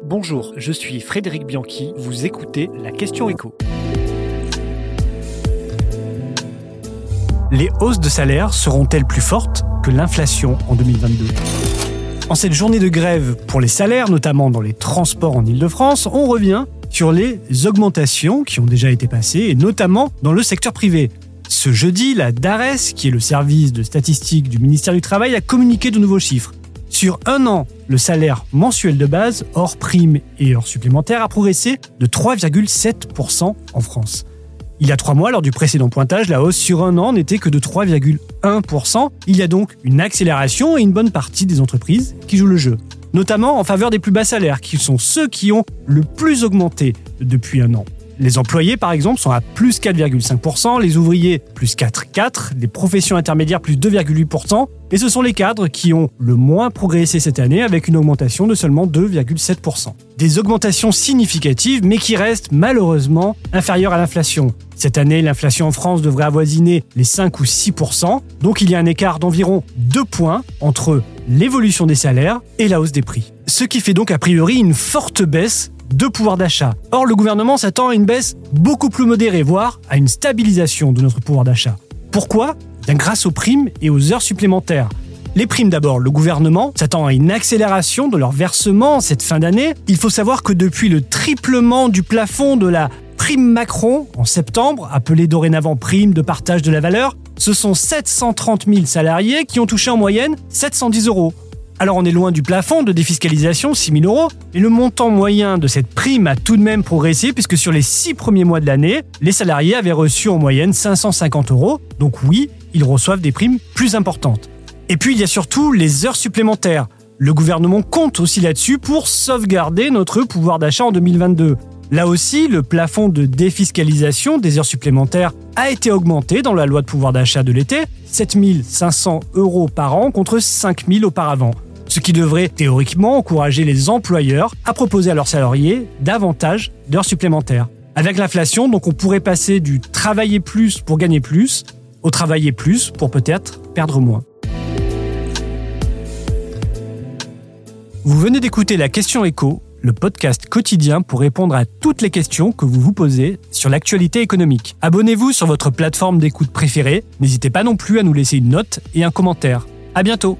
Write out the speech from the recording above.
Bonjour, je suis Frédéric Bianchi, vous écoutez la question écho. Les hausses de salaire seront-elles plus fortes que l'inflation en 2022 En cette journée de grève pour les salaires, notamment dans les transports en Ile-de-France, on revient sur les augmentations qui ont déjà été passées, et notamment dans le secteur privé. Ce jeudi, la DARES, qui est le service de statistique du ministère du Travail, a communiqué de nouveaux chiffres. Sur un an, le salaire mensuel de base, hors primes et hors supplémentaires, a progressé de 3,7% en France. Il y a trois mois, lors du précédent pointage, la hausse sur un an n'était que de 3,1%. Il y a donc une accélération et une bonne partie des entreprises qui jouent le jeu. Notamment en faveur des plus bas salaires, qui sont ceux qui ont le plus augmenté depuis un an. Les employés, par exemple, sont à plus 4,5%, les ouvriers plus 4,4%, les professions intermédiaires plus 2,8%, et ce sont les cadres qui ont le moins progressé cette année avec une augmentation de seulement 2,7%. Des augmentations significatives, mais qui restent malheureusement inférieures à l'inflation. Cette année, l'inflation en France devrait avoisiner les 5 ou 6%, donc il y a un écart d'environ 2 points entre l'évolution des salaires et la hausse des prix. Ce qui fait donc a priori une forte baisse de pouvoir d'achat. Or, le gouvernement s'attend à une baisse beaucoup plus modérée, voire à une stabilisation de notre pouvoir d'achat. Pourquoi? Grâce aux primes et aux heures supplémentaires. Les primes d'abord, le gouvernement s'attend à une accélération de leur versement cette fin d'année. Il faut savoir que depuis le triplement du plafond de la prime Macron en septembre, appelée dorénavant prime de partage de la valeur, ce sont 730 000 salariés qui ont touché en moyenne 710 euros. Alors on est loin du plafond de défiscalisation, 6 000 euros, et le montant moyen de cette prime a tout de même progressé puisque sur les 6 premiers mois de l'année, les salariés avaient reçu en moyenne 550 euros. Donc oui, ils reçoivent des primes plus importantes. Et puis il y a surtout les heures supplémentaires. Le gouvernement compte aussi là-dessus pour sauvegarder notre pouvoir d'achat en 2022. Là aussi, le plafond de défiscalisation des heures supplémentaires a été augmenté dans la loi de pouvoir d'achat de l'été, 7500 euros par an contre 5000 auparavant. Ce qui devrait théoriquement encourager les employeurs à proposer à leurs salariés davantage d'heures supplémentaires. Avec l'inflation, donc on pourrait passer du travailler plus pour gagner plus au travailler plus pour peut-être perdre moins. Vous venez d'écouter la question écho le podcast quotidien pour répondre à toutes les questions que vous vous posez sur l'actualité économique. Abonnez-vous sur votre plateforme d'écoute préférée. N'hésitez pas non plus à nous laisser une note et un commentaire. À bientôt!